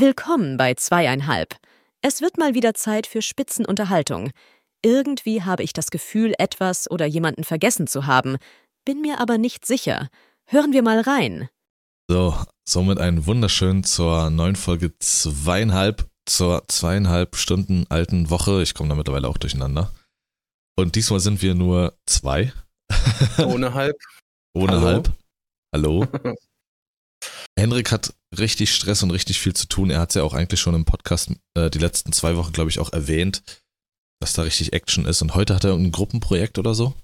Willkommen bei zweieinhalb. Es wird mal wieder Zeit für Spitzenunterhaltung. Irgendwie habe ich das Gefühl, etwas oder jemanden vergessen zu haben, bin mir aber nicht sicher. Hören wir mal rein. So, somit einen wunderschönen zur neuen Folge zweieinhalb, zur zweieinhalb Stunden alten Woche. Ich komme da mittlerweile auch durcheinander. Und diesmal sind wir nur zwei. Ohne halb. Ohne Hallo. halb. Hallo. Henrik hat richtig Stress und richtig viel zu tun. Er hat es ja auch eigentlich schon im Podcast äh, die letzten zwei Wochen, glaube ich, auch erwähnt, dass da richtig Action ist. Und heute hat er ein Gruppenprojekt oder so.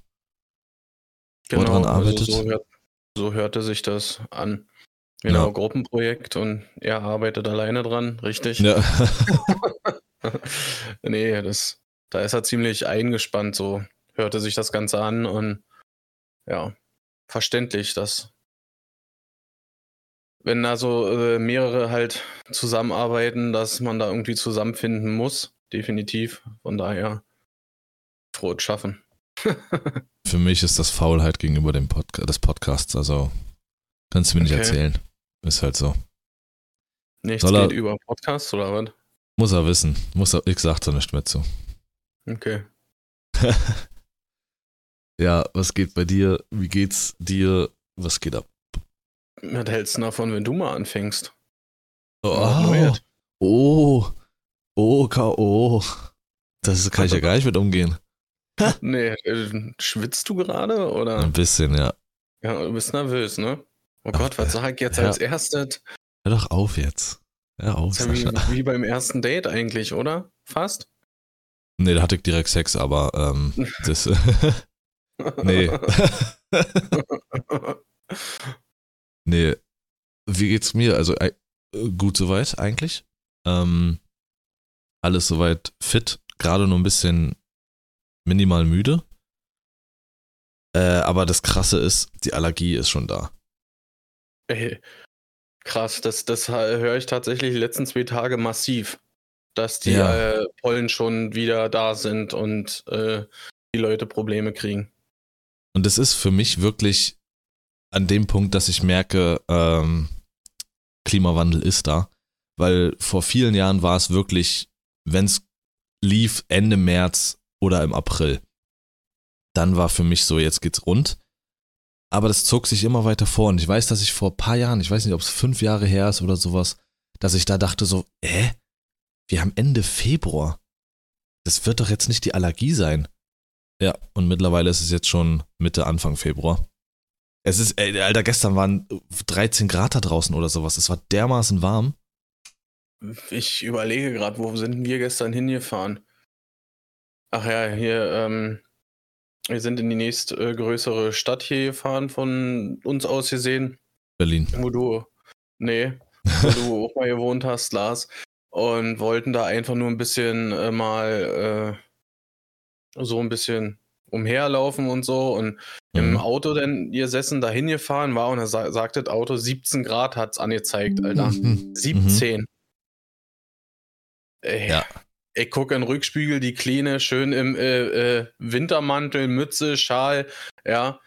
Wo er dran arbeitet. Also so, hört, so hörte sich das an. Genau, Ja. Gruppenprojekt und er arbeitet alleine dran, richtig? Ja. nee, das, da ist er ziemlich eingespannt, so hörte sich das Ganze an und ja, verständlich, dass wenn da so äh, mehrere halt zusammenarbeiten, dass man da irgendwie zusammenfinden muss, definitiv. Von daher frohes Schaffen. Für mich ist das Faulheit gegenüber dem Podca des Podcasts. Also kannst du mir nicht Okay. erzählen. Ist halt so. Nichts Soll er- geht über Podcast oder was? Muss er wissen. Muss er, ich sag da nicht mehr zu. Okay. ja, was geht bei dir? Wie geht's dir? Was geht ab? Was hältst du davon, wenn du mal anfängst? Oh, oh, oh, K.O. Das kann ich ja gar nicht mit umgehen. Nee, äh, schwitzt du gerade oder? Ein bisschen, ja. Ja, du bist nervös, ne? Oh Ach, Gott, was sag ich jetzt ja. als erstes? Hör doch auf jetzt. Hör auf, ja wie, wie beim ersten Date eigentlich, oder? Fast? Nee, da hatte ich direkt Sex, aber ähm, das. nee. Nee. Wie geht's mir? Also äh, gut soweit eigentlich. Ähm, alles soweit fit, gerade nur ein bisschen minimal müde. Äh, aber das Krasse ist, die Allergie ist schon da. Ey, krass, das, das höre ich tatsächlich die letzten zwei Tage massiv, dass die Ja. äh, Pollen schon wieder da sind und äh, die Leute Probleme kriegen. Und es ist für mich wirklich an dem Punkt, dass ich merke, ähm, Klimawandel ist da. Weil vor vielen Jahren war es wirklich, wenn es lief, Ende März oder im April. Dann war für mich so, jetzt geht's rund. Aber das zog sich immer weiter vor. Und ich weiß, dass ich vor ein paar Jahren, ich weiß nicht, ob es fünf Jahre her ist oder sowas, dass ich da dachte so, äh, wir haben Ende Februar. Das wird doch jetzt nicht die Allergie sein. Ja, und mittlerweile ist es jetzt schon Mitte, Anfang Februar. Es ist, ey, Alter, gestern waren 13 Grad da draußen oder sowas. Es war dermaßen warm. Ich überlege gerade, wo sind wir gestern hingefahren? Ach ja, hier, ähm, wir sind in die nächstgrößere Stadt hier gefahren, von uns aus gesehen, Berlin. wo du, nee, wo du auch mal gewohnt hast, Lars, und wollten da einfach nur ein bisschen äh, mal äh, so ein bisschen umherlaufen und so und im Mhm. Auto dann gesessen, dahin gefahren war und da sa sagte das Auto, 17 Grad hat's angezeigt, Alter. Mhm. 17. Ey, Ja. Ich gucke in den Rückspiegel, die Kleine schön im äh, äh, Wintermantel, Mütze, Schal, ja.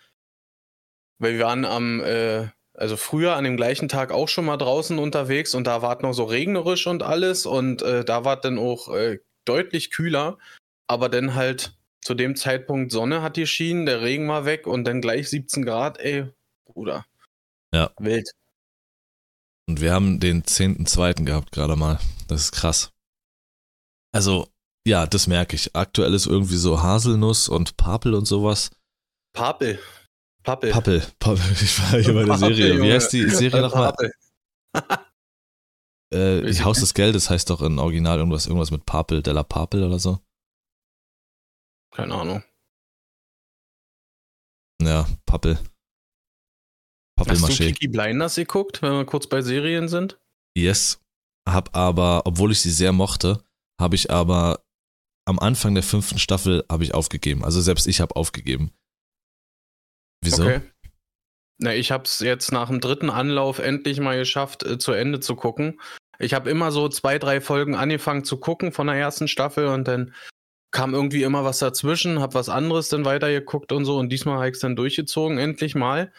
Weil wir waren am, äh, also früher an dem gleichen Tag auch schon mal draußen unterwegs und da war es noch so regnerisch und alles und äh, da war es dann auch äh, deutlich kühler, aber dann halt zu dem Zeitpunkt Sonne hat geschienen, der Regen war weg und dann gleich 17 Grad, ey, Bruder. Ja. Wild. Und wir haben den 10.2. gehabt gerade mal. Das ist krass. Also, ja, das merke ich. Aktuell ist irgendwie so Haselnuss und Papel und sowas. Papel. Pappel. Pappel. Pappel. Ich war hier bei der Papel, Serie. Wie Junge. heißt die Serie nochmal? Papel. Äh, Haus des Geldes heißt doch in Original irgendwas, irgendwas mit Papel, Della Papel oder so. Keine Ahnung. Ja, Pappel. Hast du. Kiki Blinders geguckt, wenn wir kurz bei Serien sind? Yes. Hab aber, obwohl ich sie sehr mochte, habe ich aber am Anfang der fünften Staffel habe ich aufgegeben. Also selbst ich habe aufgegeben. Wieso? Okay. Na, ich habe es jetzt nach dem dritten Anlauf endlich mal geschafft, äh, zu Ende zu gucken. Ich habe immer so zwei, drei Folgen angefangen zu gucken von der ersten Staffel und dann kam irgendwie immer was dazwischen, hab was anderes dann weitergeguckt und so und diesmal habe ich es dann durchgezogen, endlich mal.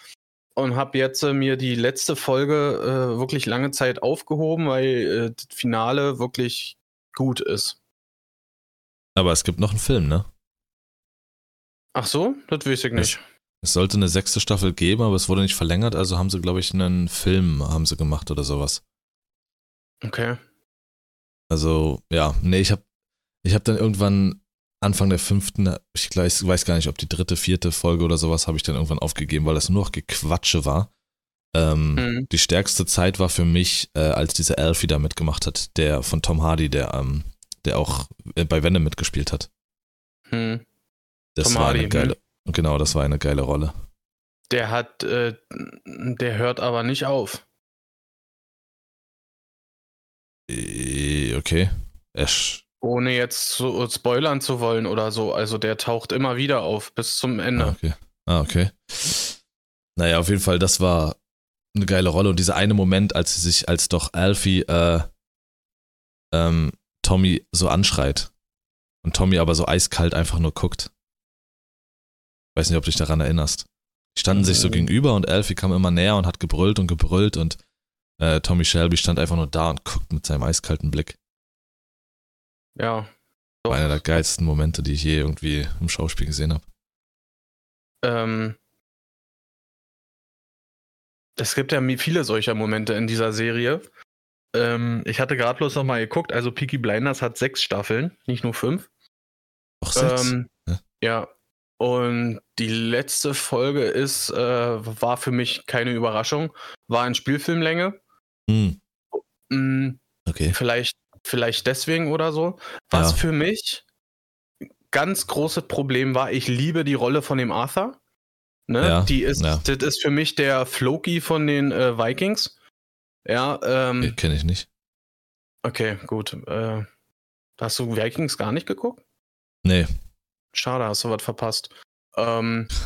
und habe jetzt äh, mir die letzte Folge äh, wirklich lange Zeit aufgehoben, weil äh, das Finale wirklich gut ist. Aber es gibt noch einen Film, ne? Ach so, das weiß ich nicht. Es sollte eine sechste Staffel geben, aber es wurde nicht verlängert, also haben sie, glaube ich, einen Film haben sie gemacht oder sowas. Okay. Also, ja, nee, ich habe ich hab dann irgendwann Anfang der fünften, ich gleich, weiß gar nicht, ob die dritte, vierte Folge oder sowas, habe ich dann irgendwann aufgegeben, weil das nur noch Gequatsche war. Ähm, Mhm. Die stärkste Zeit war für mich, äh, als dieser Alfie da mitgemacht hat, der von Tom Hardy, der, ähm, der auch äh, bei Venom mitgespielt hat. Hm. Das Tom war Hardy, eine geile, genau, das war eine geile Rolle. Der hat, äh, der hört aber nicht auf. Äh, Okay. Er Ohne jetzt so spoilern zu wollen oder so. Also der taucht immer wieder auf bis zum Ah, Ende. okay. Ah, okay. Naja, auf jeden Fall, das war eine geile Rolle. Und dieser eine Moment, als sie sich, als doch Alfie äh, ähm, Tommy so anschreit und Tommy aber so eiskalt einfach nur guckt. Weiß nicht, ob du dich daran erinnerst. Die standen sich so Mhm. gegenüber und Alfie kam immer näher und hat gebrüllt und gebrüllt und äh, Tommy Shelby stand einfach nur da und guckt mit seinem eiskalten Blick. Ja. War einer der geilsten Momente, die ich je irgendwie im Schauspiel gesehen habe. Ähm, es gibt ja viele solcher Momente in dieser Serie. Ähm, ich hatte gerade bloß noch mal geguckt, also Peaky Blinders hat sechs Staffeln, nicht nur fünf. Auch sechs. Ähm, Ja. ja. Und die letzte Folge ist, äh, war für mich keine Überraschung, war in Spielfilmlänge. Hm, Mm, okay. vielleicht, vielleicht deswegen oder so. Was Ja. für mich ganz großes Problem war, ich liebe die Rolle von dem Arthur. Ne? Ja, die ist, ja. das ist für mich der Floki von den äh, Vikings. Ja, ähm, Kenne ich nicht. okay, gut. Äh, hast du Vikings gar nicht geguckt? Nee. Schade, hast du was verpasst. Ähm,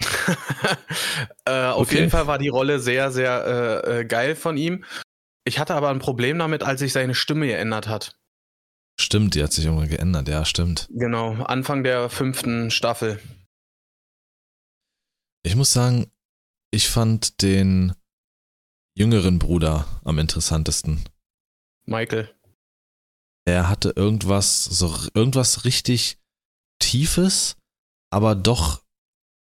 äh, auf Okay. jeden Fall war die Rolle sehr, sehr äh, äh, geil von ihm. Ich hatte aber ein Problem damit, als sich seine Stimme geändert hat. Stimmt, die hat sich irgendwann geändert. Ja, stimmt. Genau, Anfang der fünften Staffel. Ich muss sagen, ich fand den jüngeren Bruder am interessantesten. Michael. Er hatte irgendwas, so irgendwas richtig Tiefes, aber doch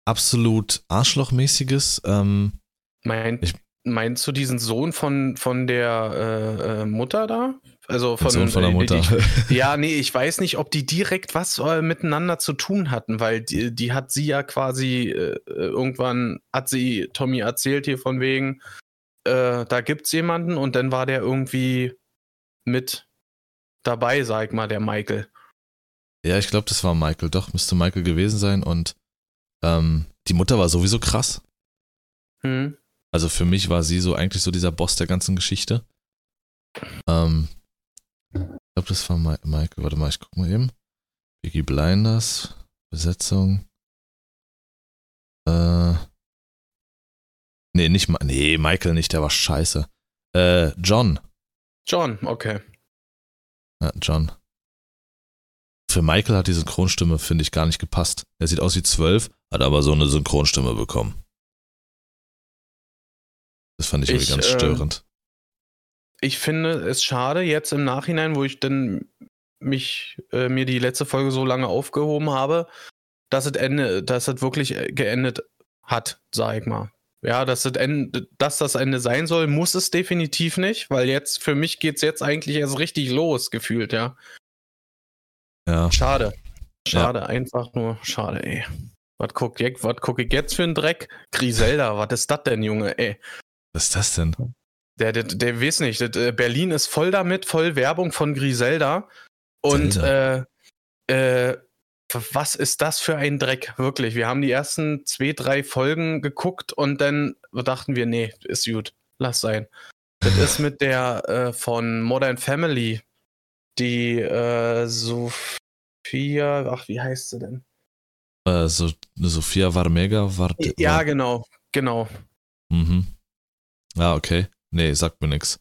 absolut Arschlochmäßiges. Ähm, Mein, Ich- meinst du diesen Sohn von, von der äh, äh, Mutter da? Also von, Sohn von der äh, Mutter. Die, ja, nee, ich weiß nicht, ob die direkt was äh, miteinander zu tun hatten, weil die, die hat sie ja quasi äh, irgendwann, hat sie Tommy erzählt hier von wegen, äh, da gibt's jemanden und dann war der irgendwie mit dabei, sag ich mal, der Michael. ja, ich glaube, das war Michael. Doch, müsste Michael gewesen sein. Und ähm, die Mutter war sowieso krass. Hm? Also für mich war sie so eigentlich so dieser Boss der ganzen Geschichte. Ähm, ich glaube, das war Mi Michael. Warte mal, ich guck mal eben. Biggie Blinders, Besetzung. Äh. Nee, nicht Nee, Michael nicht, der war scheiße. Äh, John. John, okay. Ja, John. Für Michael hat die Synchronstimme, finde ich, gar nicht gepasst. Er sieht aus wie zwölf, hat aber so eine Synchronstimme bekommen. Das fand ich, irgendwie Ich, ganz äh, störend. ich finde es schade jetzt im Nachhinein, wo ich dann mich äh, mir die letzte Folge so lange aufgehoben habe, dass es Ende, dass es wirklich äh, geendet hat, sag ich mal. Ja, dass das, Ende, dass das Ende sein soll, muss es definitiv nicht, weil jetzt für mich geht's jetzt eigentlich erst richtig los, gefühlt, ja. Ja. Schade. Schade, einfach nur schade, ey. Was guck, ich- was guck ich jetzt für einen Dreck? Griselda, was ist das denn, Junge, ey? Was ist das denn? Der, der, der weiß nicht. Äh, Berlin ist voll damit, voll Werbung von Griselda. Und äh, äh, was ist das für ein Dreck? Wirklich. Wir haben die ersten zwei, drei Folgen geguckt und dann dachten wir, nee, ist gut. Lass sein. Das ist mit der äh, von Modern Family, die äh, Sophia, ach, wie heißt sie denn? Äh, so, Sophia Varmega war. Ja, genau, genau. Ah, okay. Nee, sagt mir nix.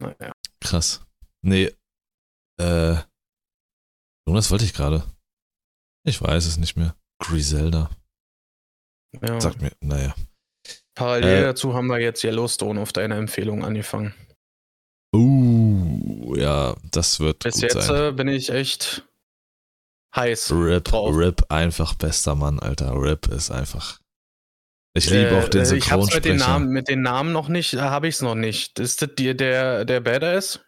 Naja. Krass. Nee. Äh. Jonas wollte ich gerade. Ich weiß es nicht mehr. Griselda. Ja. Sagt mir, naja. Parallel Äh, dazu haben wir jetzt Yellowstone auf deine Empfehlung angefangen. Uh, ja, das wird Bis gut jetzt sein. äh, bin ich echt heiß. Rip, drauf. Rip, einfach bester Mann, Alter. Rip ist einfach. Ich liebe auch den Äh, Ich hab's mit den Synchronsprecher. Namen, mit den Namen noch nicht, äh, habe ich es noch nicht. Ist das die, der, der Badass?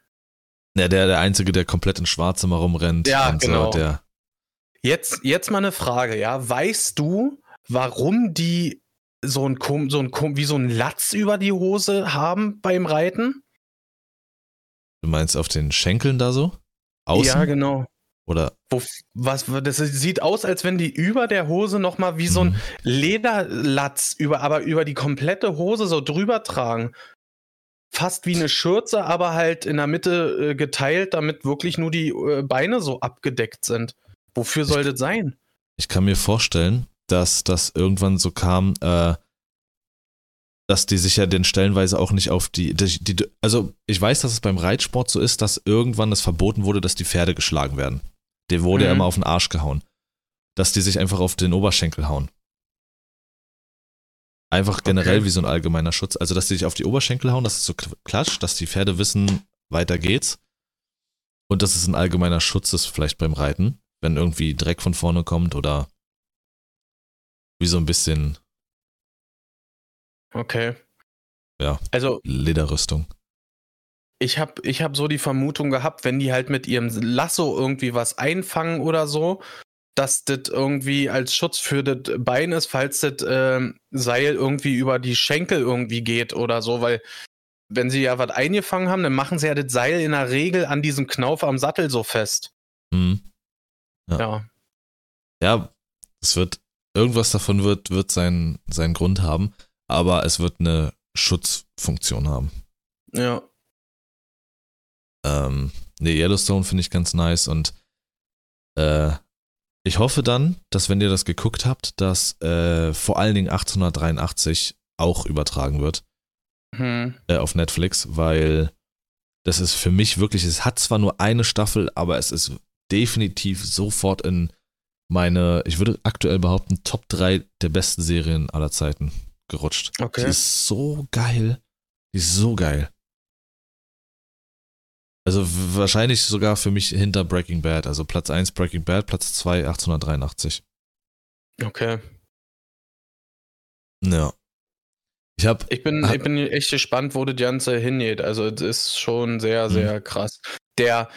Ja, der, der Einzige, der komplett in Schwarz immer rumrennt. Ja, und genau. So, der, Jetzt, jetzt mal eine Frage, ja. Weißt du, warum die so ein, so ein wie so ein Latz über die Hose haben beim Reiten? du meinst auf den Schenkeln da so? Außen? Ja, genau. Oder? Wo, was, das sieht aus, als wenn die über der Hose nochmal wie so ein Mhm. Lederlatz über, aber über die komplette Hose so drüber tragen. Fast wie eine Schürze, aber halt in der Mitte äh, geteilt, damit wirklich nur die äh, Beine so abgedeckt sind. Wofür soll das sein? Ich kann mir vorstellen, dass das irgendwann so kam, äh, dass die sich ja den stellenweise auch nicht auf die, die, die. Also, ich weiß, dass es beim Reitsport so ist, dass irgendwann es verboten wurde, dass die Pferde geschlagen werden. Der wurde ja Mhm. immer auf den Arsch gehauen. Dass die sich einfach auf den Oberschenkel hauen. Einfach generell Okay. wie so ein allgemeiner Schutz. Also, dass die sich auf die Oberschenkel hauen, dass es so klatscht, dass die Pferde wissen, weiter geht's. Und dass es ein allgemeiner Schutz ist, vielleicht beim Reiten, wenn irgendwie Dreck von vorne kommt oder wie so ein bisschen Okay. Ja. Also, Lederrüstung. Ich habe ich hab so die Vermutung gehabt, wenn die halt mit ihrem Lasso irgendwie was einfangen oder so, dass das irgendwie als Schutz für das Bein ist, falls das ähm, Seil irgendwie über die Schenkel irgendwie geht oder so, weil wenn sie ja was eingefangen haben, dann machen sie ja das Seil in der Regel an diesem Knauf am Sattel so fest. Hm. Ja. Ja. Ja, es wird, irgendwas davon wird, wird seinen, seinen Grund haben, aber es wird eine Schutzfunktion haben. Ja. Ähm, nee, Yellowstone finde ich ganz nice und äh, ich hoffe dann, dass wenn ihr das geguckt habt, dass äh, vor allen Dingen 1883 auch übertragen wird Hm. äh, auf Netflix, weil das ist für mich wirklich, es hat zwar nur eine Staffel, aber es ist definitiv sofort in meine, ich würde aktuell behaupten, Top 3 der besten Serien aller Zeiten gerutscht. Die Okay. ist so geil. Die ist so geil. Also wahrscheinlich sogar für mich hinter Breaking Bad. Also Platz 1 Breaking Bad, Platz 2 1883. Okay. Ja. Ich habe Ich bin, Ah. ich bin echt gespannt, wo das Ganze hingeht. Also, es ist schon sehr, Mhm. sehr krass. Der,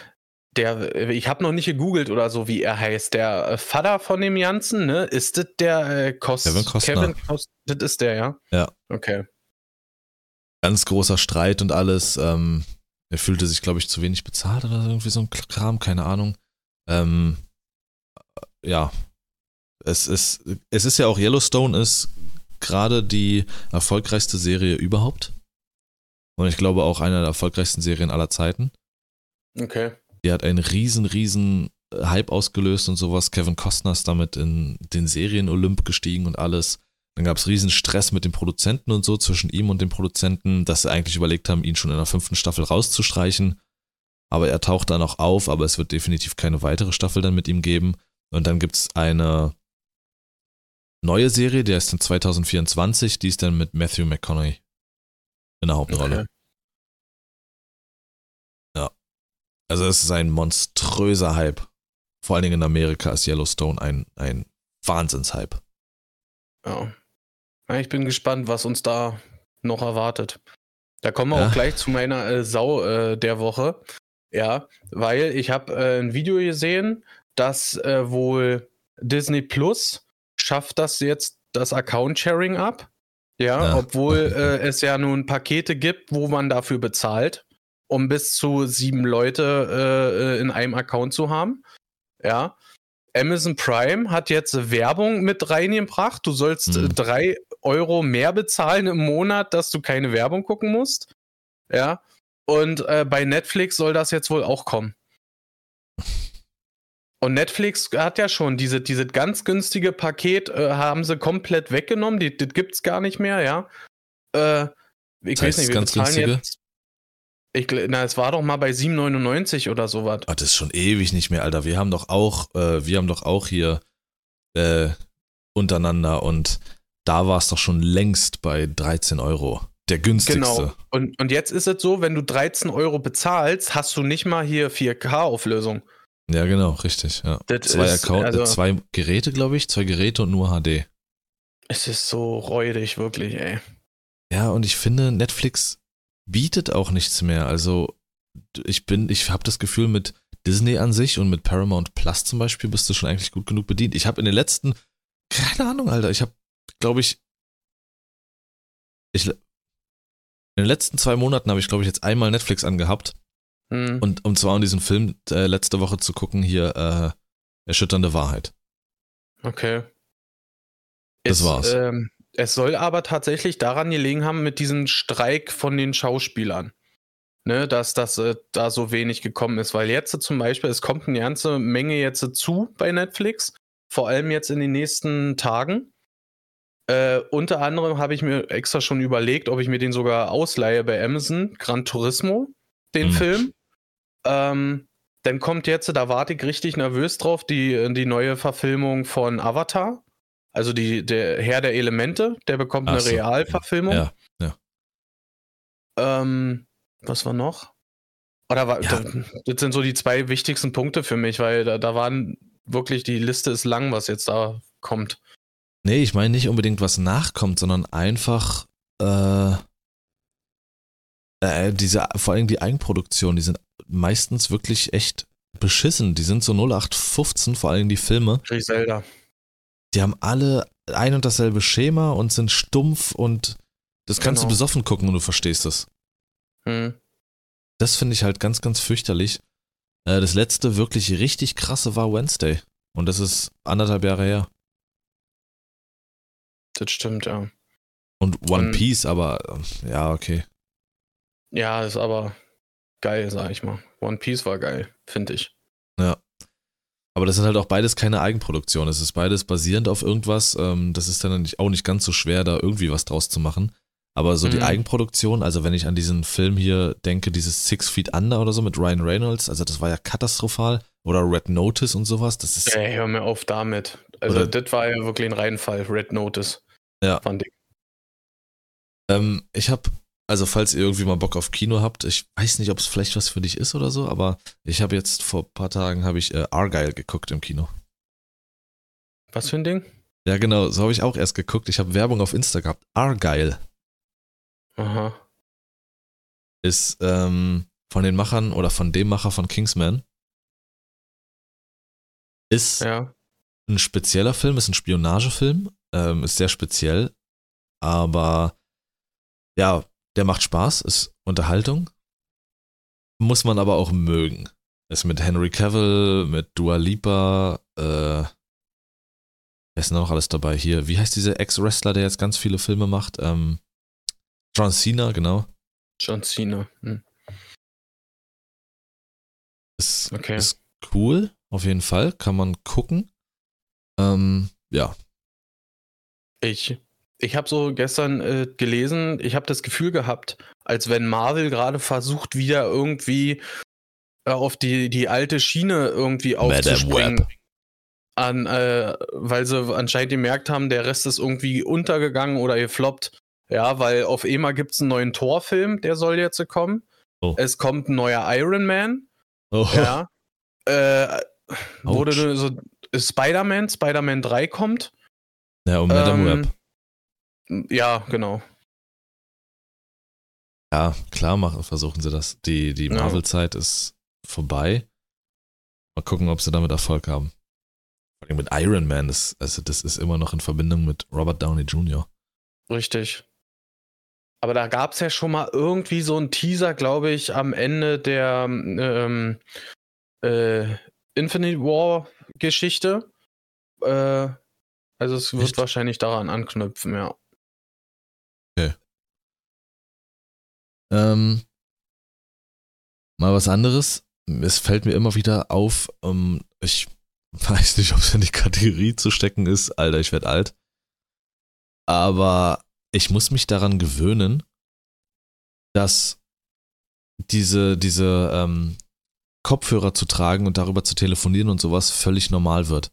der, ich habe noch nicht gegoogelt oder so, wie er heißt. Der äh, Vater von dem Ganzen, ne? Ist das der äh, Kost Kevin Costner. Kevin Kost das ist der, ja? Ja. Okay. ganz großer Streit und alles. Ähm, er fühlte sich, glaube ich, zu wenig bezahlt oder so, irgendwie so ein Kram, keine Ahnung. Ähm, ja, es ist, es ist ja auch Yellowstone ist gerade die erfolgreichste Serie überhaupt. Und ich glaube auch eine der erfolgreichsten Serien aller Zeiten. Okay. Die hat einen riesen, riesen Hype ausgelöst und sowas. Kevin Costner ist damit in den Serien-Olymp gestiegen und alles. Dann gab es riesen Stress mit dem Produzenten und so zwischen ihm und dem Produzenten, dass sie eigentlich überlegt haben, ihn schon in der fünften Staffel rauszustreichen. Aber er taucht dann auch auf, aber es wird definitiv keine weitere Staffel dann mit ihm geben. Und dann gibt es eine neue Serie, die heißt dann 2024, die ist dann mit Matthew McConaughey in der Hauptrolle. okay. Also es ist ein monströser Hype. Vor allen Dingen in Amerika ist Yellowstone ein, ein Wahnsinnshype. Ja. Ich bin gespannt, was uns da noch erwartet. Da kommen wir Ja. auch gleich zu meiner äh, Sau äh, der Woche. Ja, weil ich habe äh, ein Video gesehen, dass äh, wohl Disney Plus schafft das jetzt das Account-Sharing ab. Ja, Ja. obwohl äh, es ja nun Pakete gibt, wo man dafür bezahlt, um bis zu sieben Leute äh, in einem Account zu haben. Ja. Amazon Prime hat jetzt Werbung mit reingebracht. Du sollst Mhm. drei Euro mehr bezahlen im Monat, dass du keine Werbung gucken musst. Ja. Und äh, bei Netflix soll das jetzt wohl auch kommen. Und Netflix hat ja schon diese, diese ganz günstige Paket, äh, haben sie komplett weggenommen. Die, das gibt's gar nicht mehr, ja. Äh, ich Das heißt, weiß nicht, wir ganz bezahlen günstige? jetzt. Ich, na, es war doch mal bei 7,99 oder sowas. Ah, das ist schon ewig nicht mehr, Alter. Wir haben doch auch, äh, wir haben doch auch hier äh, untereinander und da war es doch schon längst bei 13 Euro. Der günstigste. Genau. Und, und jetzt ist es so, wenn du 13 Euro bezahlst, hast du nicht mal hier 4K-Auflösung. Ja, genau, richtig. Ja. Zwei, ist, Account, also- zwei Geräte, glaube ich, zwei Geräte und nur HD. Es ist so räudig, wirklich, ey. Ja, und ich finde, Netflix bietet auch nichts mehr. Also ich bin, ich habe das Gefühl, mit Disney an sich und mit Paramount Plus zum Beispiel bist du schon eigentlich gut genug bedient. Ich habe in den letzten, keine Ahnung, Alter, ich habe, glaube ich, ich, in den letzten zwei Monaten habe ich, glaube ich, jetzt einmal Netflix angehabt Hm. und und zwar um diesen Film äh, letzte Woche zu gucken hier äh, erschütternde Wahrheit. Okay. Das es, war's. Ähm, es soll aber tatsächlich daran gelegen haben mit diesem Streik von den Schauspielern. Ne, dass das äh, da so wenig gekommen ist. Weil jetzt zum Beispiel, es kommt eine ganze Menge jetzt zu bei Netflix, vor allem jetzt in den nächsten Tagen. Äh, unter anderem habe ich mir extra schon überlegt, ob ich mir den sogar ausleihe bei Amazon, Gran Turismo, den Hm. Film. Ähm, dann kommt jetzt, da warte ich richtig nervös drauf, die, die neue Verfilmung von Avatar. Also die, der Herr der Elemente, der bekommt Ach eine so. Realverfilmung. Ja, Ähm, was war noch? Oder war, Ja. das, das sind so die zwei wichtigsten Punkte für mich, weil da, da waren wirklich, die Liste ist lang, was jetzt da kommt. Nee, ich meine nicht unbedingt, was nachkommt, sondern einfach äh, äh, diese, vor allem die Eigenproduktion, die sind meistens wirklich echt beschissen. Die sind so 0815, vor allem die Filme. Griselda. Die haben alle ein und dasselbe Schema und sind stumpf und das kannst du Genau. besoffen gucken und du verstehst es. Hm. Das finde ich halt ganz, ganz fürchterlich. Äh, das letzte wirklich richtig krasse war Wednesday. Und das ist anderthalb Jahre her. Das stimmt, ja. Und One Mhm. Piece, aber ja, okay. Ja, ist aber geil, sag ich mal. One Piece war geil, finde ich. Aber das sind halt auch beides keine Eigenproduktion. Es ist beides basierend auf irgendwas. Ähm, das ist dann auch nicht ganz so schwer, da irgendwie was draus zu machen. Aber so die Mhm. Eigenproduktion, also wenn ich an diesen Film hier denke, dieses Six Feet Under oder so mit Ryan Reynolds, also das war ja katastrophal. Oder Red Notice und sowas. Das ist, Ey, hör mir auf damit. Also, das war ja wirklich ein Reinfall, Red Notice. Ja. Fand ich. ähm, ich habe, also falls ihr irgendwie mal Bock auf Kino habt, ich weiß nicht, ob es vielleicht was für dich ist oder so, aber ich habe jetzt vor ein paar Tagen habe ich äh, Argyle geguckt im Kino. Was für ein Ding? Ja, genau, so habe ich auch erst geguckt. Ich habe Werbung auf Insta gehabt. Argyle. Aha. ist ähm, von den Machern oder von dem Macher von Kingsman. Ist Ja. ein spezieller Film, ist ein Spionagefilm, ähm, ist sehr speziell, aber ja, der macht Spaß, ist Unterhaltung. Muss man aber auch mögen. Ist mit Henry Cavill, mit Dua Lipa, äh, wer ist noch alles dabei hier? Wie heißt dieser Ex-Wrestler, der jetzt ganz viele Filme macht? Ähm, John Cena, genau. John Cena. Hm. Ist, Okay. ist cool, auf jeden Fall. Kann man gucken. Ähm, ja. Ich, ich habe so gestern äh, gelesen, ich habe das Gefühl gehabt, als wenn Marvel gerade versucht, wieder irgendwie äh, auf die, die alte Schiene irgendwie aufzuspringen. An, äh, weil sie anscheinend gemerkt haben, der Rest ist irgendwie untergegangen oder gefloppt. Ja, weil auf EMA gibt es einen neuen Torfilm, der soll jetzt kommen. Oh. Es kommt ein neuer Iron Man. Oh, Ja. äh, wurde so Spider-Man, Spider-Man 3 kommt. Ja Madame Ähm, Web. Ja, genau. Ja, klar machen, versuchen sie das. Die, die Ja. Marvel-Zeit ist vorbei. Mal gucken, ob sie damit Erfolg haben. Vor allem mit Iron Man, das, also das ist immer noch in Verbindung mit Robert Downey Jr. Richtig. Aber da gab es ja schon mal irgendwie so einen Teaser, glaube ich, am Ende der ähm, äh, Infinite War Geschichte. Äh, also es wird Echt? wahrscheinlich daran anknüpfen, ja. Ähm, mal was anderes. Es fällt mir immer wieder auf, ähm, ich weiß nicht, ob es in die Kategorie zu stecken ist. Alter, ich werde alt. Aber ich muss mich daran gewöhnen, dass diese, diese ähm, Kopfhörer zu tragen und darüber zu telefonieren und sowas völlig normal wird.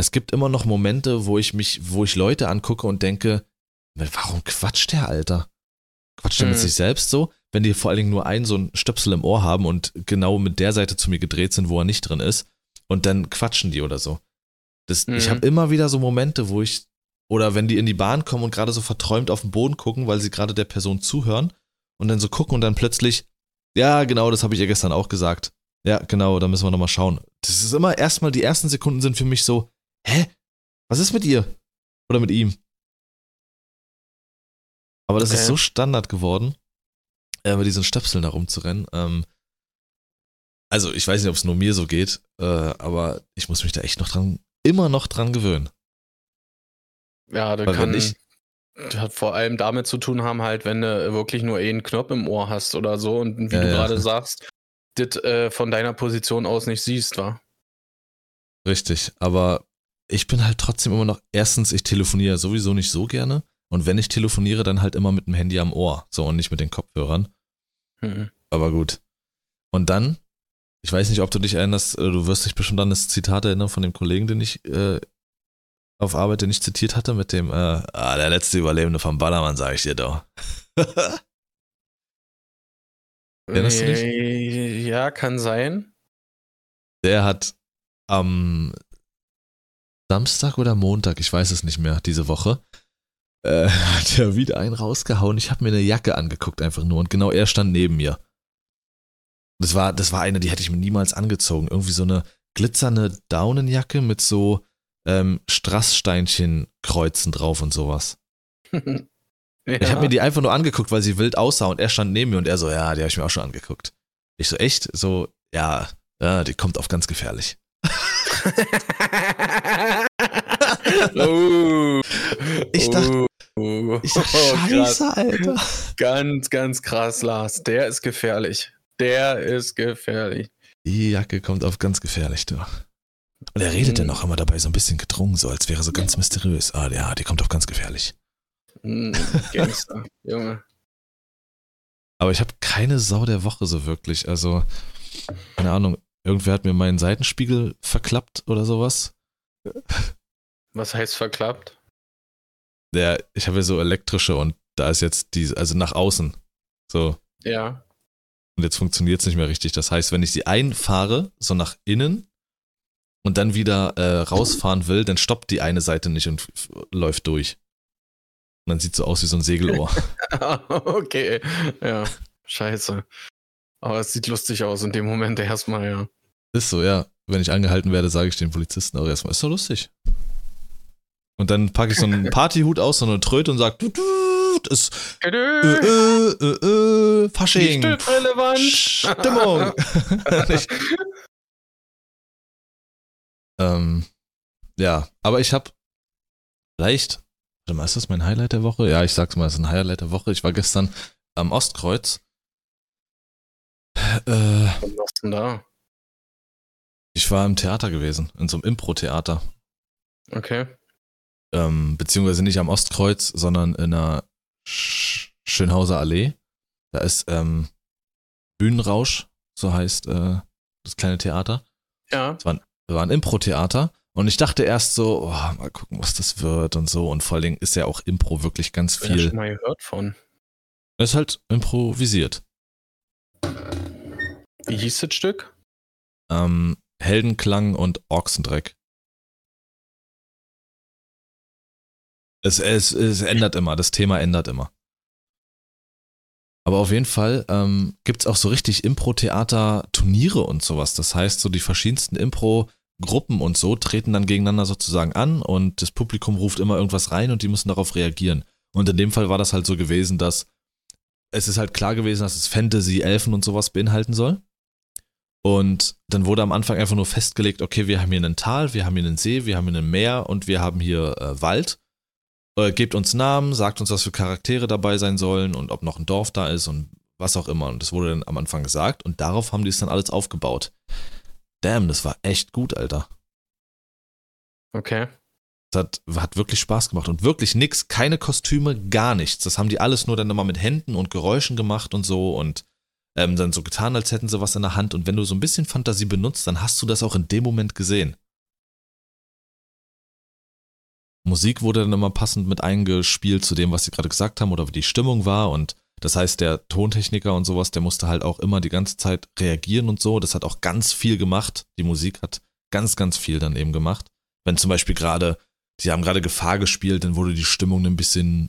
Es gibt immer noch Momente, wo ich mich, wo ich Leute angucke und denke, warum quatscht der, Alter? Quatscht der mit Mhm. sich selbst so? Wenn die vor allen Dingen nur einen so einen Stöpsel im Ohr haben und genau mit der Seite zu mir gedreht sind, wo er nicht drin ist, und dann quatschen die oder so. Das, Ich Mhm. habe immer wieder so Momente, wo ich, oder wenn die in die Bahn kommen und gerade so verträumt auf den Boden gucken, weil sie gerade der Person zuhören und dann so gucken und dann plötzlich, ja, genau, das habe ich ihr gestern auch gesagt. Ja, genau, da müssen wir nochmal schauen. Das ist immer erstmal, die ersten Sekunden sind für mich so, hä? Was ist mit ihr? Oder mit ihm? Aber das ist Okay. so Standard geworden, äh, mit diesen Stöpseln da rumzurennen. Ähm, also, ich weiß nicht, ob es nur mir so geht, äh, aber ich muss mich da echt noch dran, immer noch dran gewöhnen. Ja, das Weil kann ich- das hat vor allem damit zu tun haben, halt, wenn du wirklich nur einen Knopf im Ohr hast oder so und wie Ja, du ja. gerade sagst, das äh, von deiner Position aus nicht siehst, wa? Richtig, aber ich bin halt trotzdem immer noch, erstens, ich telefoniere sowieso nicht so gerne und wenn ich telefoniere, dann halt immer mit dem Handy am Ohr, so und nicht mit den Kopfhörern. Mhm. Aber gut. Und dann, ich weiß nicht, ob du dich erinnerst, äh, du wirst dich bestimmt an das Zitat erinnern von dem Kollegen, den ich äh, auf Arbeit, den ich zitiert hatte, mit dem, äh, ah, der letzte Überlebende vom Ballermann, sag ich dir doch. Erinnerst du dich? Äh, Ja, kann sein. der hat am Samstag oder Montag, ich weiß es nicht mehr, diese Woche, äh, hat er wieder einen rausgehauen. Ich habe mir eine Jacke angeguckt, einfach nur. Und genau er stand neben mir. Das war, das war eine, die hätte ich mir niemals angezogen. Irgendwie so eine glitzernde Daunenjacke mit so ähm, Strasssteinchen-Kreuzen drauf und sowas. ja. Ich habe mir die einfach nur angeguckt, weil sie wild aussah und er stand neben mir und er so, ja, die habe ich mir auch schon angeguckt. Ich so, echt? So, ja, ja, die kommt auf ganz gefährlich. Oh. Ich dachte- oh. Ich sag, Oh, krass. scheiße, Alter. Ganz, ganz krass, Lars. Der ist gefährlich. Der ist gefährlich. Die Jacke kommt auf ganz gefährlich, du. Und er redet Mhm. dann noch immer dabei so ein bisschen gedrungen, so als wäre so ganz mysteriös. Ah, ja, die kommt auf ganz gefährlich. Mm, Gangster, Junge. Aber ich habe keine Sau der Woche so wirklich. Also, keine Ahnung, irgendwer hat mir meinen Seitenspiegel verklappt oder sowas. Was heißt verklappt? Der, ich habe ja so elektrische und da ist jetzt die, also nach außen. So. Ja. Und jetzt funktioniert es nicht mehr richtig. Das heißt, wenn ich sie einfahre, so nach innen und dann wieder äh, rausfahren will, dann stoppt die eine Seite nicht und läuft durch. Und dann sieht so aus wie so ein Segelohr. okay. Ja. Scheiße. Aber es sieht lustig aus in dem Moment erstmal, ja. ist so, ja. Wenn ich angehalten werde, sage ich den Polizisten auch erstmal, ist doch lustig. Und dann packe ich so einen Partyhut aus, so eine Tröte und sage, du, du, ist äh, äh, äh, äh, Fasching. Nicht relevant. Stimmung. Ähm, ja, aber ich habe vielleicht, warte mal, ist das mein Highlight der Woche? Ja, ich sag's mal, es ist ein Highlight der Woche. Ich war gestern am Ostkreuz. Äh, Was machst du denn da? ich war im Theater gewesen, in so einem Impro-Theater. Okay. Ähm, beziehungsweise nicht am Ostkreuz, sondern in einer Sch Schönhauser Allee. Da ist ähm, Bühnenrausch, so heißt äh, das kleine Theater. Ja. Wir waren Impro-Theater und ich dachte erst so, oh, mal gucken, was das wird und so. Und vor allen Dingen ist ja auch Impro wirklich ganz Ich hab ja viel. schon mal gehört von. Es ist halt improvisiert. Wie hieß das Stück? Ähm, Heldenklang und Ochsendreck. Es, es, es ändert immer, das Thema ändert immer. Aber auf jeden Fall ähm, gibt es auch so richtig Impro-Theater-Turniere und sowas. Das heißt, so die verschiedensten Impro-Gruppen und so treten dann gegeneinander sozusagen an und das Publikum ruft immer irgendwas rein und die müssen darauf reagieren. Und in dem Fall war das halt so gewesen, dass es ist halt klar gewesen, dass es Fantasy, Elfen und sowas beinhalten soll. Und dann wurde am Anfang einfach nur festgelegt, okay, wir haben hier einen Tal, wir haben hier einen See, wir haben hier ein Meer und wir haben hier äh, Wald. Äh, gebt uns Namen, sagt uns, was für Charaktere dabei sein sollen und ob noch ein Dorf da ist und was auch immer. Und das wurde dann am Anfang gesagt und darauf haben die es dann alles aufgebaut. Damn, das war echt gut, Alter. Okay. Das hat, hat wirklich Spaß gemacht und wirklich nix, keine Kostüme, gar nichts. Das haben die alles nur dann immer mit Händen und Geräuschen gemacht und so und ähm, dann so getan, als hätten sie was in der Hand. Und wenn du so ein bisschen Fantasie benutzt, dann hast du das auch in dem Moment gesehen. Musik wurde dann immer passend mit eingespielt zu dem, was sie gerade gesagt haben oder wie die Stimmung war und das heißt, der Tontechniker und sowas, der musste halt auch immer die ganze Zeit reagieren und so. Das hat auch ganz viel gemacht. Die Musik hat ganz, ganz viel dann eben gemacht. Wenn zum Beispiel gerade, sie haben gerade Gefahr gespielt, dann wurde die Stimmung ein bisschen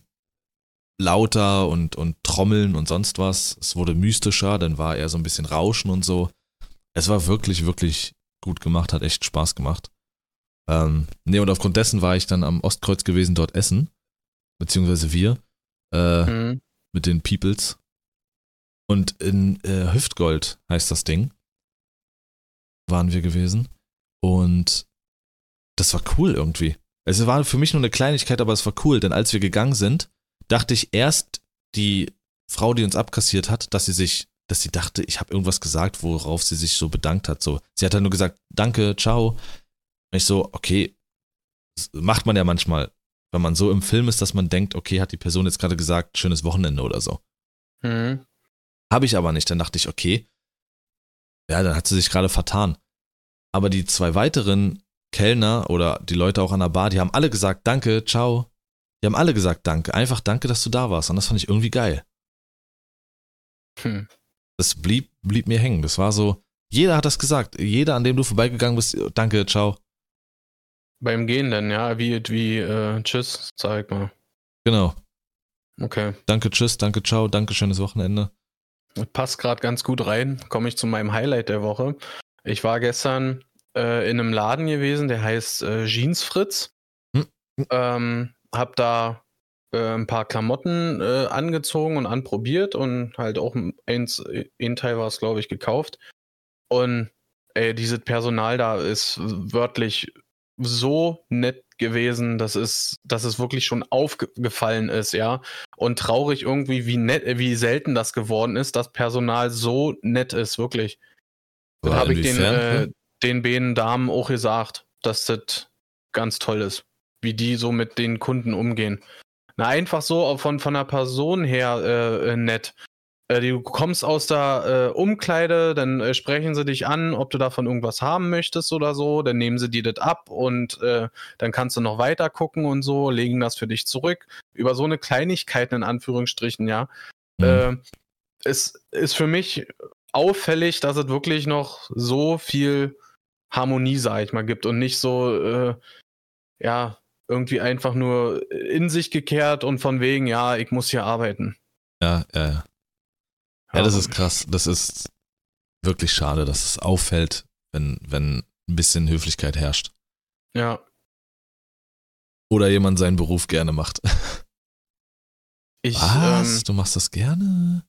lauter und, und Trommeln und sonst was. Es wurde mystischer, dann war eher so ein bisschen Rauschen und so. Es war wirklich, wirklich gut gemacht, hat echt Spaß gemacht. Ähm, nee, und aufgrund dessen war ich dann am Ostkreuz gewesen, dort essen. Beziehungsweise wir. Äh, mhm. Mit den Peoples. Und in äh, Hüftgold heißt das Ding. Waren wir gewesen. Und das war cool irgendwie. Es war für mich nur eine Kleinigkeit, aber es war cool, denn als wir gegangen sind, dachte ich erst, die Frau, die uns abkassiert hat, dass sie sich, dass sie dachte, ich habe irgendwas gesagt, worauf sie sich so bedankt hat. So, sie hat dann nur gesagt, danke, ciao. Und ich so, okay, das macht man ja manchmal, wenn man so im Film ist, dass man denkt, okay, hat die Person jetzt gerade gesagt, schönes Wochenende oder so. Mhm. Habe ich aber nicht. Dann dachte ich, okay, ja, dann hat sie sich gerade vertan. Aber die zwei weiteren Kellner oder die Leute auch an der Bar, die haben alle gesagt, danke, ciao. Die haben alle gesagt, danke. Einfach danke, dass du da warst. Und das fand ich irgendwie geil. Hm. Das blieb, blieb mir hängen. Das war so, jeder hat das gesagt. Jeder, an dem du vorbeigegangen bist, danke, ciao. Beim Gehen dann, ja, wie, wie, äh, tschüss, sag mal. Genau. Okay. Danke, tschüss, danke, ciao, danke, schönes Wochenende. Passt gerade ganz gut rein. Komme ich zu meinem Highlight der Woche. Ich war gestern äh, in einem Laden gewesen, der heißt äh, Jeans Fritz. Hm. Ähm, hab da äh, ein paar Klamotten äh, angezogen und anprobiert und halt auch eins, ein Teil war es, glaube ich, gekauft. Und ey, dieses Personal da ist wörtlich so nett gewesen, dass es, dass es wirklich schon aufgefallen ist, ja. Und traurig irgendwie, wie nett, wie selten das geworden ist, dass Personal so nett ist, wirklich. Da habe ich den, äh, den beiden Damen auch gesagt, dass das ganz toll ist, wie die so mit den Kunden umgehen. Na, einfach so von, von der Person her äh, äh nett. Äh, du kommst aus der äh, Umkleide, dann äh, sprechen sie dich an, ob du davon irgendwas haben möchtest oder so, dann nehmen sie dir das ab und äh, dann kannst du noch weiter gucken und so, legen das für dich zurück. Über so eine Kleinigkeit in Anführungsstrichen, ja. Mhm. es ist für mich auffällig, dass es wirklich noch so viel Harmonie, sag ich mal, gibt und nicht so, äh, ja, irgendwie einfach nur in sich gekehrt und von wegen, ja, ich muss hier arbeiten. Ja, ja, ja. Ja, das ist krass. Das ist wirklich schade, dass es auffällt, wenn, wenn ein bisschen Höflichkeit herrscht. Ja. Oder jemand seinen Beruf gerne macht. Ich, Was? Ähm, du machst das gerne?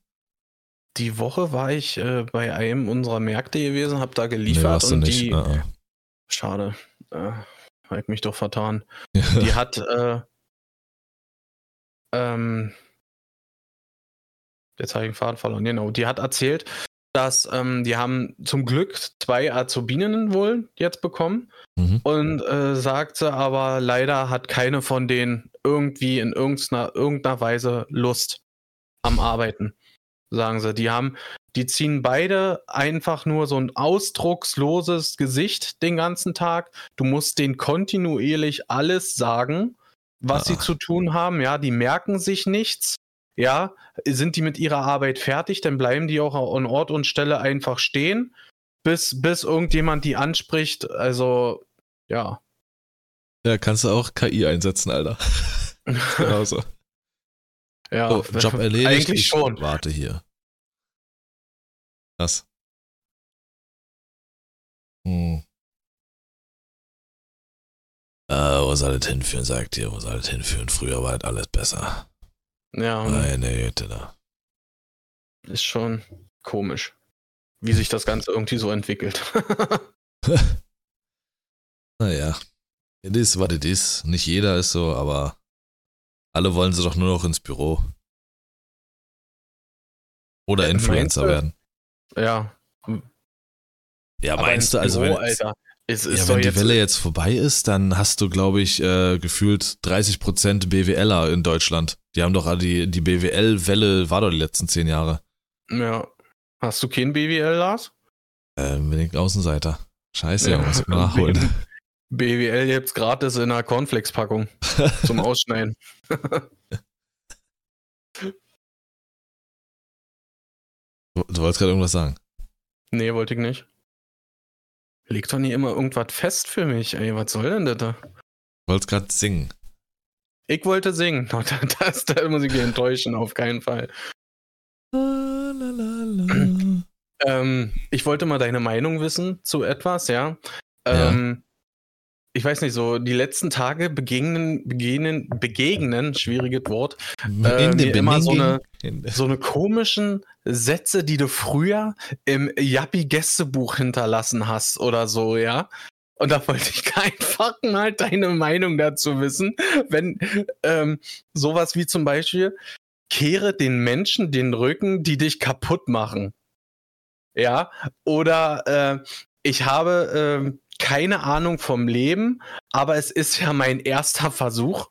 die Woche war ich äh, bei einem unserer Märkte gewesen, hab da geliefert nee, und die. Uh -uh. Schade. Äh, hab ich mich doch vertan. die hat. Äh, ähm, jetzt habe ich den Faden verloren. Genau. Die hat erzählt, dass ähm, die haben zum Glück zwei Azubinen wohl jetzt bekommen mhm. und äh, sagte aber leider hat keine von denen irgendwie in irgendeiner, irgendeiner Weise Lust am Arbeiten sagen sie. Die haben, die ziehen beide einfach nur so ein ausdrucksloses Gesicht den ganzen Tag. Du musst denen kontinuierlich alles sagen, was Ach. sie zu tun haben. Ja, die merken sich nichts. Ja, sind die mit ihrer Arbeit fertig, dann bleiben die auch an Ort und Stelle einfach stehen, bis, bis irgendjemand die anspricht. Also, ja. Ja, kannst du auch KI einsetzen, Alter. Genauso. Ja, so, Job erledigt. Eigentlich ich schon. Warte hier. Was? Hm. Äh, wo soll das hinführen, sagt ihr? Wo soll das hinführen? Früher war halt alles besser. Ja. Meine Güte da. Ist schon komisch, wie sich das Ganze irgendwie so entwickelt. naja. Es ist, was es ist. Nicht jeder ist so, aber alle wollen sie doch nur noch ins Büro. Oder Influencer werden. Ja. Ja, Aber meinst du, also Büro, wenn, Alter, ist, ist ja, wenn die Welle jetzt vorbei ist, dann hast du, glaube ich, äh, gefühlt 30% BWLer in Deutschland. Die haben doch die, die BWL-Welle war doch die letzten zehn Jahre. Ja. Hast du kein BWL, Lars? Ähm, bin ich Außenseiter. Scheiße, ja, muss ich nachholen. BWL gibt's gratis in einer Cornflakes-Packung zum Ausschneiden. Du, du wolltest gerade irgendwas sagen. nee, wollte ich nicht. Leg doch nie immer irgendwas fest für mich, ey. Was soll denn das da? Du wolltest gerade singen. Ich wollte singen. No, da- Das, da muss ich dich enttäuschen, auf keinen Fall. Ähm, ich wollte mal deine Meinung wissen zu etwas, ja. Ja. Ich weiß nicht, so die letzten Tage begegnen, begegnen, begegnen, schwieriges Wort, Äh, mir immer so eine- so eine komischen Sätze, die du früher im Yappi-Gästebuch hinterlassen hast oder so, ja. Und da wollte ich einfach mal deine Meinung dazu wissen, wenn ähm, sowas wie zum Beispiel, kehre den Menschen den Rücken, die dich kaputt machen. Ja, oder äh, ich habe ähm, keine Ahnung vom Leben, aber es ist ja mein erster Versuch.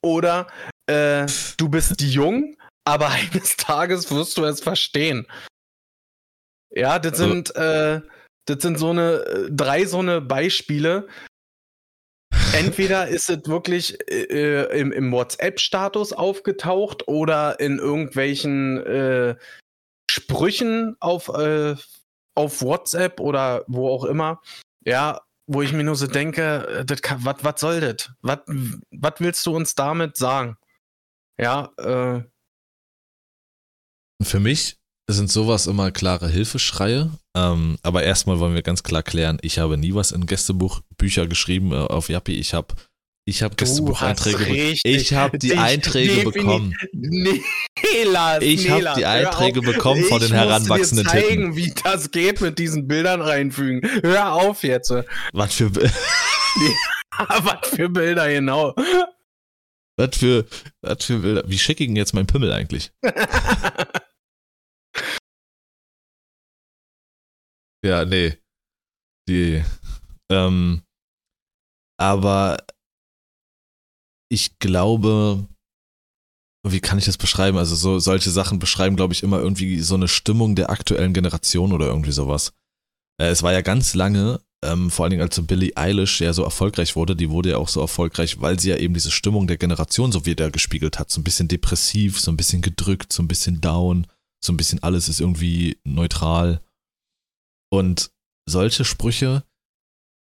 Oder äh, du bist jung, aber eines Tages wirst du es verstehen. Ja, das Also- sind, äh, das sind so eine, äh, drei so eine Beispiele. Entweder ist es wirklich äh, im, im WhatsApp-Status aufgetaucht oder in irgendwelchen äh, Sprüchen auf, äh, auf WhatsApp oder wo auch immer. Ja, wo ich mir nur so denke, was was soll das? Was willst du uns damit sagen? Ja, äh, Für mich sind sowas immer klare Hilfeschreie. Ähm, aber erstmal wollen wir ganz klar klären, ich habe nie was in Gästebuchbücher geschrieben äh, auf Yappi. Ich habe ich hab Gästebucheinträge be- richtig. Ich habe die Ich Einträge bekommen. Nee, Lars, Ich nee, hab Lars, die Einträge bekommen von den Ich heranwachsenden dir zeigen, wie das geht mit diesen Bildern reinfügen. Hör auf jetzt. Was für, Was für Bilder, genau. was für, was für Bilder. Wie schicke ich denn jetzt mein Pimmel eigentlich? Ja, nee. Die, ähm, aber ich glaube, wie kann ich das beschreiben? Also so solche Sachen beschreiben, glaube ich, immer irgendwie so eine Stimmung der aktuellen Generation oder irgendwie sowas. Äh, es war ja ganz lange, ähm, vor allen Dingen als so Billie Eilish ja so erfolgreich wurde, die wurde ja auch so erfolgreich, weil sie ja eben diese Stimmung der Generation so wieder gespiegelt hat. So ein bisschen depressiv, so ein bisschen gedrückt, so ein bisschen down, so ein bisschen alles ist irgendwie neutral. Und solche Sprüche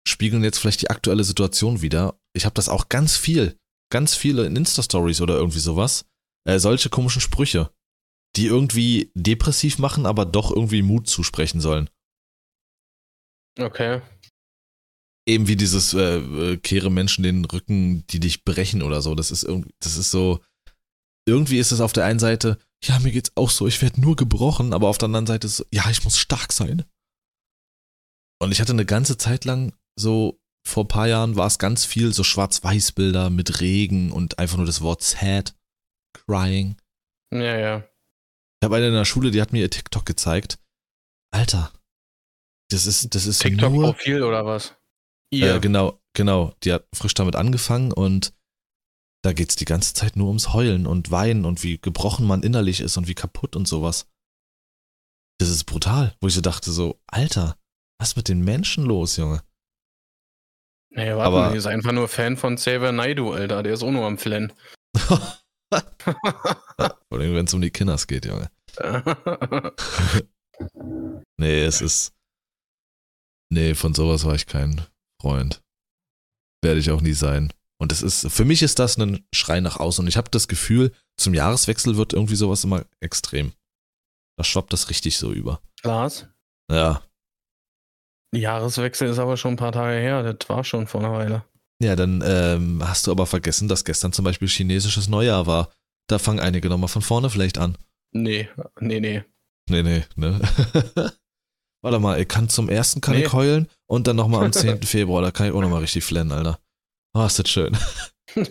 spiegeln jetzt vielleicht die aktuelle Situation wieder. Ich habe das auch ganz viel, ganz viele in Insta-Stories oder irgendwie sowas. Äh, solche komischen Sprüche, die irgendwie depressiv machen, aber doch irgendwie Mut zusprechen sollen. Okay. Eben wie dieses äh, äh, kehre Menschen den Rücken, die dich brechen oder so. Das ist irgendwie, das ist so. Irgendwie ist es auf der einen Seite, ja, mir geht's auch so, ich werde nur gebrochen, aber auf der anderen Seite ist so, ja, ich muss stark sein. Und ich hatte eine ganze Zeit lang so, vor ein paar Jahren war es ganz viel so Schwarz-Weiß-Bilder mit Regen und einfach nur das Wort sad, crying. Ja, ja. Ich habe eine in der Schule, die hat mir ihr TikTok gezeigt. Alter, das ist, das ist nur, TikTok-Profil oder was? Ihr. äh, genau, genau. Die hat frisch damit angefangen und da geht's die ganze Zeit nur ums Heulen und Weinen und wie gebrochen man innerlich ist und wie kaputt und sowas. Das ist brutal, wo ich so dachte so, Alter, was ist mit den Menschen los, Junge? Nee, warte aber- mal, ihr seid einfach nur Fan von Xavier Naidu, Alter. Der ist auch nur am Flennen. Vor allem, wenn es um die Kinders geht, Junge. Nee, es ist. Nee, von sowas war ich kein Freund. Werde ich auch nie sein. Und es ist, für mich ist das ein Schrei nach außen. Und ich habe das Gefühl, zum Jahreswechsel wird irgendwie sowas immer extrem. Da schwappt das richtig so über. Lars, Ja. Jahreswechsel ist aber schon ein paar Tage her. Das war schon vor einer Weile. Ja, dann ähm, hast du aber vergessen, dass gestern zum Beispiel chinesisches Neujahr war. Da fangen einige nochmal von vorne vielleicht an. Nee, nee, nee. Nee, nee, ne? Warte mal, ich kann zum ersten kann Nee. ich heulen und dann nochmal am 10. Februar, da kann ich auch nochmal richtig flennen, Alter. Oh, ist das schön.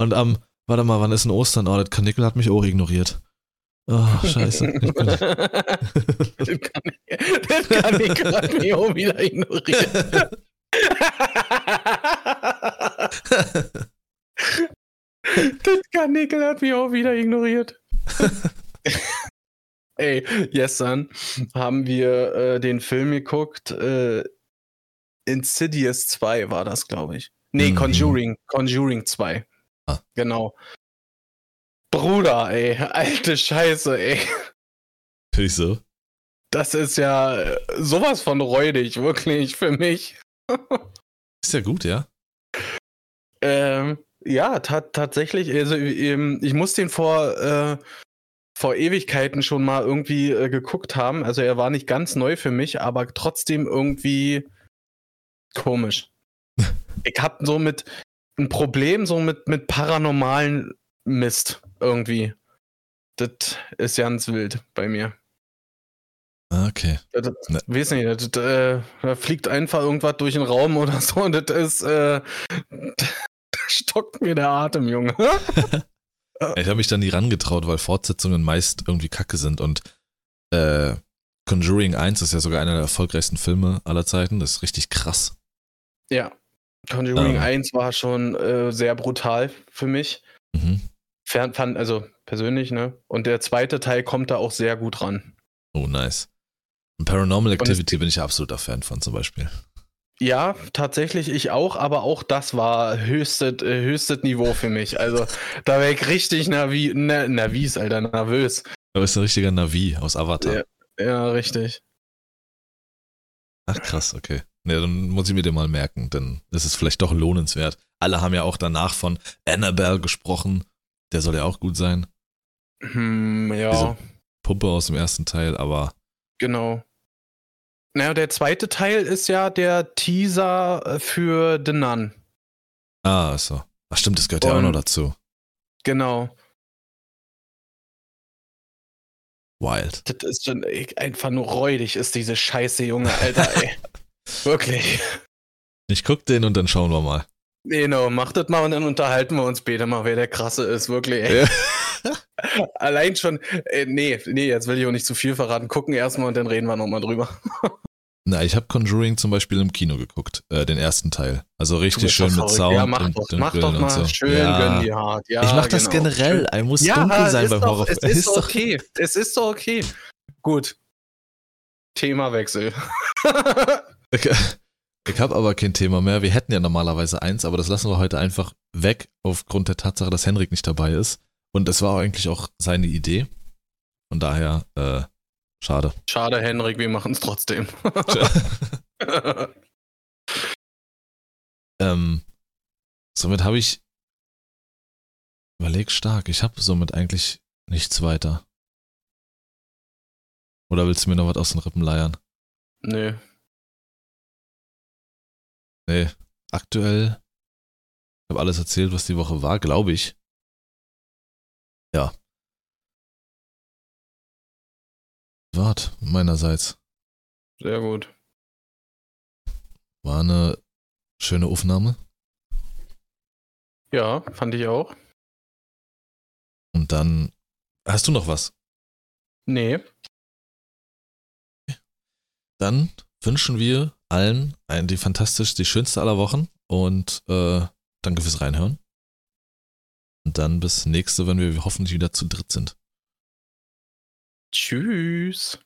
Und am, warte mal, wann ist denn Ostern? Oh, das Kanickel hat mich auch ignoriert. Oh, scheiße. Das kann ich, das kann ich gerade nicht auch wieder ignorieren. das Kanickel hat mich auch wieder ignoriert. Ey, gestern haben wir äh, den Film geguckt. Äh, Insidious 2 war das, glaube ich. Nee, Mhm. Conjuring. Conjuring 2. Ah. Genau. Bruder, ey. Alte Scheiße, ey. Wieso? Das ist ja sowas von räudig, wirklich, für mich. Ist ja gut, ja? Ähm, ja, ta tatsächlich. Also, ähm, ich muss den vor, äh, vor Ewigkeiten schon mal irgendwie äh, geguckt haben. Also, er war nicht ganz neu für mich, aber trotzdem irgendwie komisch. ich hab so mit ein Problem so mit, mit paranormalen Mist irgendwie. Das ist ganz wild bei mir. Ah, Okay. Das, Ne. weiß nicht, das, äh, da fliegt einfach irgendwas durch den Raum oder so und das ist, äh, da stockt mir der Atem, Junge. Ich habe mich da nie rangetraut, weil Fortsetzungen meist irgendwie kacke sind und äh, Conjuring 1 ist ja sogar einer der erfolgreichsten Filme aller Zeiten. Das ist richtig krass. ja. Conjuring Ah. 1 war schon äh, sehr brutal für mich. Mhm. Fern, fand, also persönlich, ne? Und der zweite Teil kommt da auch sehr gut ran. Oh, nice. Und Paranormal Und Activity bin ich absoluter Fan von zum Beispiel. Ja, tatsächlich ich auch, aber auch das war höchstes, äh, höchstes Niveau für mich. Also da wäre ich richtig nervi ne, nervös, Alter, nervös. Du bist ein richtiger Navi aus Avatar. Ja. Ja, richtig. Ach krass, okay. Ne, dann muss ich mir den mal merken, denn es ist vielleicht doch lohnenswert. Alle haben ja auch danach von Annabelle gesprochen. Der soll ja auch gut sein. Hm, ja. Wieso? Puppe aus dem ersten Teil, aber Genau. Naja, der zweite Teil ist ja der Teaser für The Nun. ah, so. Ach stimmt, das gehört ja auch Und- noch dazu. Genau. Wild. Das ist schon einfach nur räudig, ist diese Scheiße, Junge, Alter, ey. Wirklich. Ich guck den und dann schauen wir mal. Genau, mach das mal und dann unterhalten wir uns später mal, wer der Krasse ist, wirklich, ey. Allein schon, äh, nee, nee, jetzt will ich auch nicht zu viel verraten. Gucken erstmal und dann reden wir nochmal drüber. Na, ich habe Conjuring zum Beispiel im Kino geguckt, äh, den ersten Teil. Also richtig schön mit verrückt. Sound Ja, mach und doch, den mach doch und mal so. schön, ja. gönn die hart. Ja, ich mach das genau. generell. Er muss Ja, dunkel sein beim Horrorfilm. Es ist, doch okay. Es ist doch okay. Gut. Themawechsel. Ich, ich habe aber kein Thema mehr. Wir hätten ja normalerweise eins, aber das lassen wir heute einfach weg, aufgrund der Tatsache, dass Henrik nicht dabei ist. Und es war eigentlich auch seine Idee. Von daher, äh, schade. Schade, Henrik, wir machen es trotzdem. ähm, somit habe ich überlegt stark. Ich habe somit eigentlich nichts weiter. Oder willst du mir noch was aus den Rippen leiern? Nö. Nee, aktuell. Ich habe alles erzählt, was die Woche war, glaube ich. Ja. Wart, meinerseits. Sehr gut. War eine schöne Aufnahme. Ja, fand ich auch. Und dann. Hast du noch was? Nee. Dann wünschen wir allen ein, die fantastisch, die schönste aller Wochen und äh, danke fürs Reinhören. Und dann bis nächste, wenn wir hoffentlich wieder zu dritt sind. Tschüss.